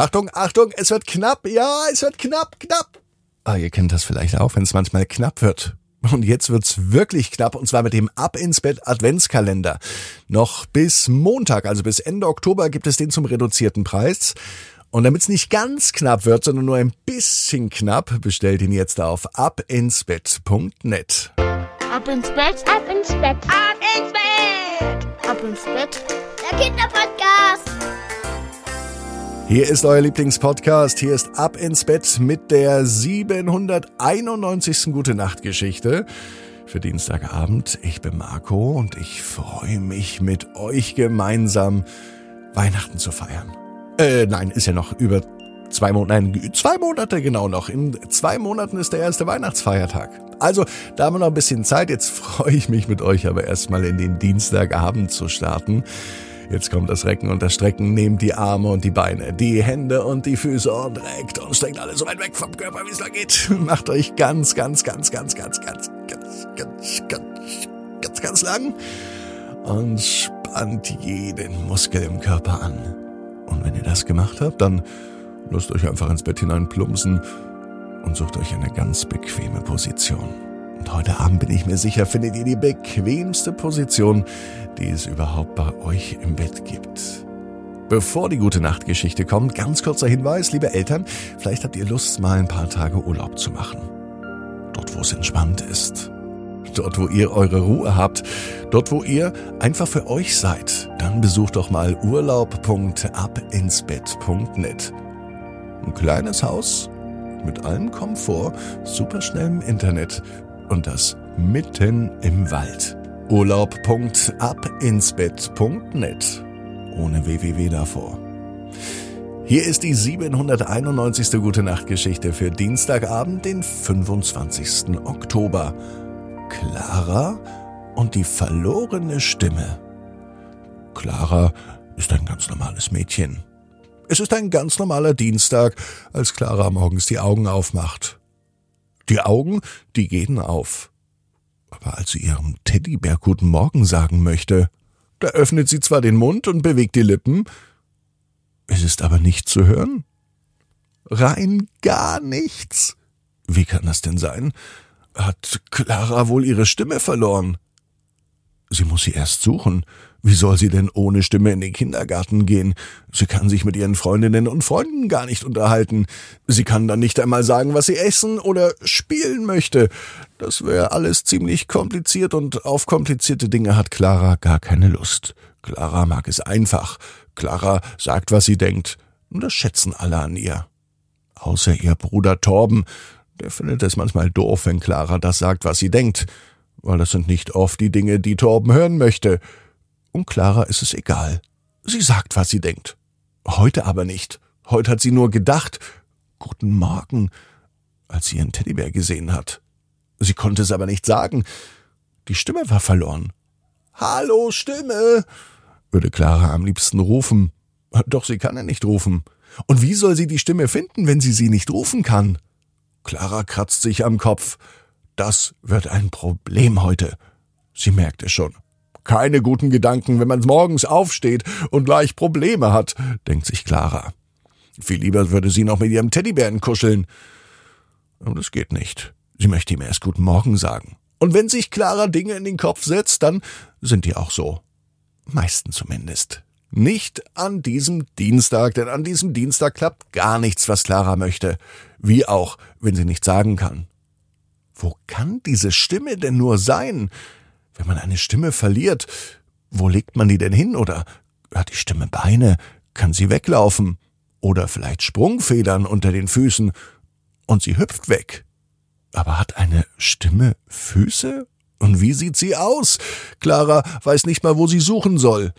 Achtung, Achtung, es wird knapp. Ja, es wird knapp, knapp. Ah, ihr kennt das vielleicht auch, wenn es manchmal knapp wird. Und jetzt wird's wirklich knapp, und zwar mit dem Ab ins Bett Adventskalender. Noch bis Montag, also bis Ende Oktober, gibt es den zum reduzierten Preis. Und damit's nicht ganz knapp wird, sondern nur ein bisschen knapp, bestellt ihn jetzt auf abinsbett.net. Ab ins Bett, Ab ins Bett, Ab ins Bett! ab ins Bett. Der Kinderpodcast! Hier ist euer Lieblingspodcast. Hier ist Ab ins Bett mit der 791. Gute Nacht Geschichte für Dienstagabend. Ich bin Marco und ich freue mich mit euch gemeinsam Weihnachten zu feiern. Äh, nein, ist ja noch über zwei Monate, nein, zwei Monate genau noch. In zwei Monaten ist der erste Weihnachtsfeiertag. Also, da haben wir noch ein bisschen Zeit. Jetzt freue ich mich mit euch aber erstmal in den Dienstagabend zu starten. Jetzt kommt das Recken und das Strecken. Nehmt die Arme und die Beine, die Hände und die Füße und reckt und streckt alles so weit weg vom Körper, wie es da geht. Macht euch ganz, ganz, ganz, ganz, ganz, ganz, ganz, ganz, ganz, ganz, ganz lang und spannt jeden Muskel im Körper an. Und wenn ihr das gemacht habt, dann lasst euch einfach ins Bett hinein plumpsen und sucht euch eine ganz bequeme Position. Und heute Abend bin ich mir sicher, findet ihr die bequemste Position, die es überhaupt bei euch im Bett gibt. Bevor die gute Nachtgeschichte kommt, ganz kurzer Hinweis, liebe Eltern, vielleicht habt ihr Lust, mal ein paar Tage Urlaub zu machen. Dort, wo es entspannt ist. Dort, wo ihr eure Ruhe habt. Dort, wo ihr einfach für euch seid. Dann besucht doch mal urlaub.abinsbett.net. Ein kleines Haus mit allem Komfort, superschnellem Internet und das mitten im Wald. Urlaub.abinsbett.net. Ohne www davor. Hier ist die 791. Gute Nacht Geschichte für Dienstagabend, den 25. Oktober. Clara und die verlorene Stimme. Clara ist ein ganz normales Mädchen. Es ist ein ganz normaler Dienstag, als Clara morgens die Augen aufmacht. Die Augen, die gehen auf. Aber als sie ihrem Teddybär guten Morgen sagen möchte, da öffnet sie zwar den Mund und bewegt die Lippen, es ist aber nicht zu hören. Rein gar nichts. Wie kann das denn sein? Hat Clara wohl ihre Stimme verloren? Sie muss sie erst suchen. Wie soll sie denn ohne Stimme in den Kindergarten gehen? Sie kann sich mit ihren Freundinnen und Freunden gar nicht unterhalten. Sie kann dann nicht einmal sagen, was sie essen oder spielen möchte. Das wäre alles ziemlich kompliziert und auf komplizierte Dinge hat Clara gar keine Lust. Clara mag es einfach. Clara sagt, was sie denkt. Und das schätzen alle an ihr. Außer ihr Bruder Torben. Der findet es manchmal doof, wenn Clara das sagt, was sie denkt. Weil das sind nicht oft die Dinge, die Torben hören möchte. Und Clara ist es egal. Sie sagt, was sie denkt. Heute aber nicht. Heute hat sie nur gedacht, guten Morgen, als sie ihren Teddybär gesehen hat. Sie konnte es aber nicht sagen. Die Stimme war verloren. Hallo, Stimme, würde Clara am liebsten rufen. Doch sie kann ja nicht rufen. Und wie soll sie die Stimme finden, wenn sie sie nicht rufen kann? Clara kratzt sich am Kopf. Das wird ein Problem heute. Sie merkt es schon. Keine guten Gedanken, wenn man morgens aufsteht und gleich Probleme hat, denkt sich Clara. Viel lieber würde sie noch mit ihrem Teddybären kuscheln. Und es geht nicht. Sie möchte ihm erst guten Morgen sagen. Und wenn sich Clara Dinge in den Kopf setzt, dann sind die auch so. Meisten zumindest. Nicht an diesem Dienstag, denn an diesem Dienstag klappt gar nichts, was Clara möchte. Wie auch, wenn sie nicht sagen kann. Wo kann diese Stimme denn nur sein? Wenn man eine Stimme verliert, wo legt man die denn hin? Oder hat die Stimme Beine? Kann sie weglaufen? Oder vielleicht Sprungfedern unter den Füßen und sie hüpft weg? Aber hat eine Stimme Füße? Und wie sieht sie aus? Clara weiß nicht mal, wo sie suchen soll.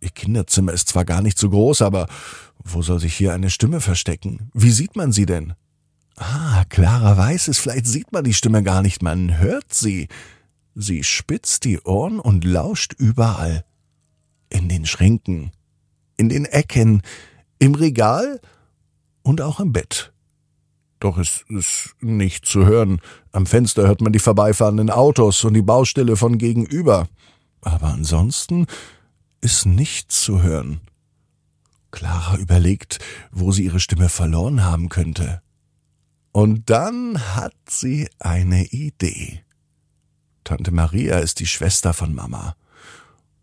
Ihr Kinderzimmer ist zwar gar nicht so groß, aber wo soll sich hier eine Stimme verstecken? Wie sieht man sie denn? Ah, Clara weiß es, vielleicht sieht man die Stimme gar nicht, man hört sie. Sie spitzt die Ohren und lauscht überall. In den Schränken, in den Ecken, im Regal und auch im Bett. Doch es ist nicht zu hören. Am Fenster hört man die vorbeifahrenden Autos und die Baustelle von gegenüber. Aber ansonsten ist nichts zu hören. Clara überlegt, wo sie ihre Stimme verloren haben könnte. Und dann hat sie eine Idee. Tante Maria ist die Schwester von Mama.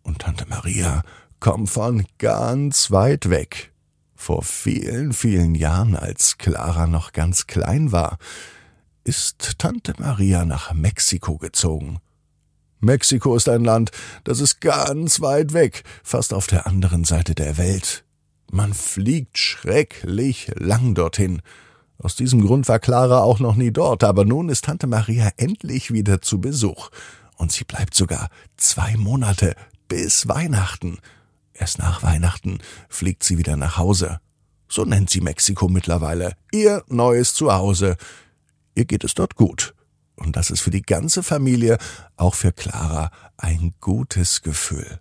Und Tante Maria kommt von ganz weit weg. Vor vielen, vielen Jahren, als Clara noch ganz klein war, ist Tante Maria nach Mexiko gezogen. Mexiko ist ein Land, das ist ganz weit weg, fast auf der anderen Seite der Welt. Man fliegt schrecklich lang dorthin. Aus diesem Grund war Clara auch noch nie dort, aber nun ist Tante Maria endlich wieder zu Besuch. Und sie bleibt sogar zwei Monate bis Weihnachten. Erst nach Weihnachten fliegt sie wieder nach Hause. So nennt sie Mexiko mittlerweile ihr neues Zuhause. Ihr geht es dort gut. Und das ist für die ganze Familie, auch für Clara, ein gutes Gefühl.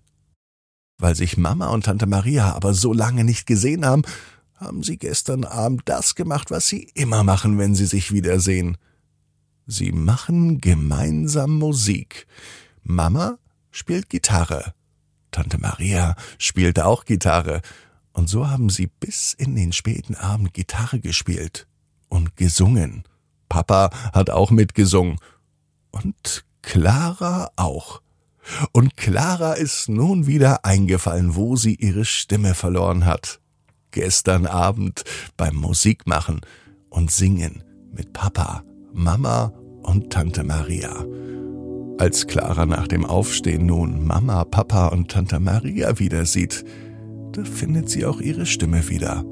Weil sich Mama und Tante Maria aber so lange nicht gesehen haben, haben sie gestern Abend das gemacht, was sie immer machen, wenn sie sich wiedersehen. Sie machen gemeinsam Musik. Mama spielt Gitarre. Tante Maria spielt auch Gitarre. Und so haben sie bis in den späten Abend Gitarre gespielt und gesungen. Papa hat auch mitgesungen. Und Clara auch. Und Clara ist nun wieder eingefallen, wo sie ihre Stimme verloren hat. Gestern Abend beim Musikmachen und Singen mit Papa, Mama und Tante Maria. Als Clara nach dem Aufstehen nun Mama, Papa und Tante Maria wieder sieht, da findet sie auch ihre Stimme wieder.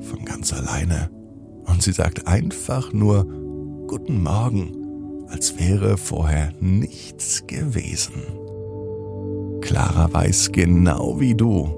Von ganz alleine. Und sie sagt einfach nur Guten Morgen, als wäre vorher nichts gewesen. Clara weiß genau wie du,